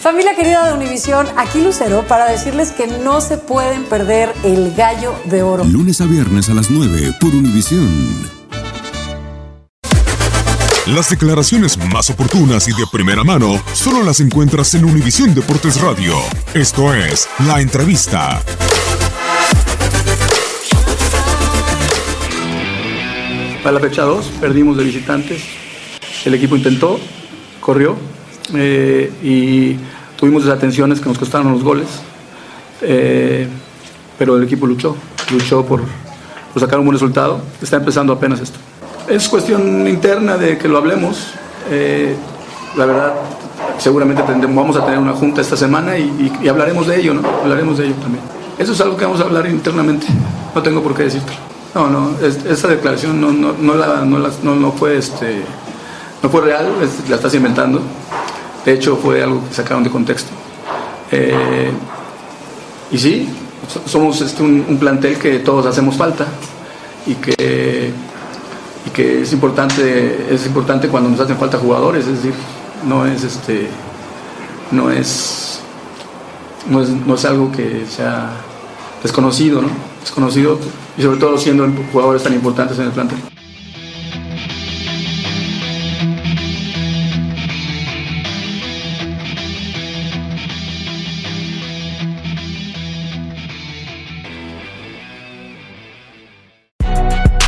Familia querida de Univisión, aquí Lucero para decirles que no se pueden perder el gallo de oro. Lunes a viernes a las 9 por Univisión. Las declaraciones más oportunas y de primera mano solo las encuentras en Univisión Deportes Radio. Esto es La Entrevista. Para la fecha 2 perdimos de visitantes. El equipo intentó, corrió eh, y tuvimos desatenciones que nos costaron los goles. Eh, pero el equipo luchó, luchó por, sacar un buen resultado. Está empezando apenas esto. Es cuestión interna de que lo hablemos. Eh, la verdad, seguramente tendremos, vamos a tener una junta esta semana y, hablaremos de ello, ¿no? Hablaremos de ello también. Eso es algo que vamos a hablar internamente. No tengo por qué decirte. No, no, es- esa declaración no, no, no, la- no la- no- no fue, este, no fue real, la estás inventando. De hecho, fue algo que sacaron de contexto. Eh, y sí, so- somos este, un, un plantel que todos hacemos falta y que, y que es, importante, es importante cuando nos hacen falta jugadores, es decir, no es, este, no es, no es, no es algo que sea desconocido, ¿no? Desconocido y sobre todo siendo jugadores tan importantes en el plantel.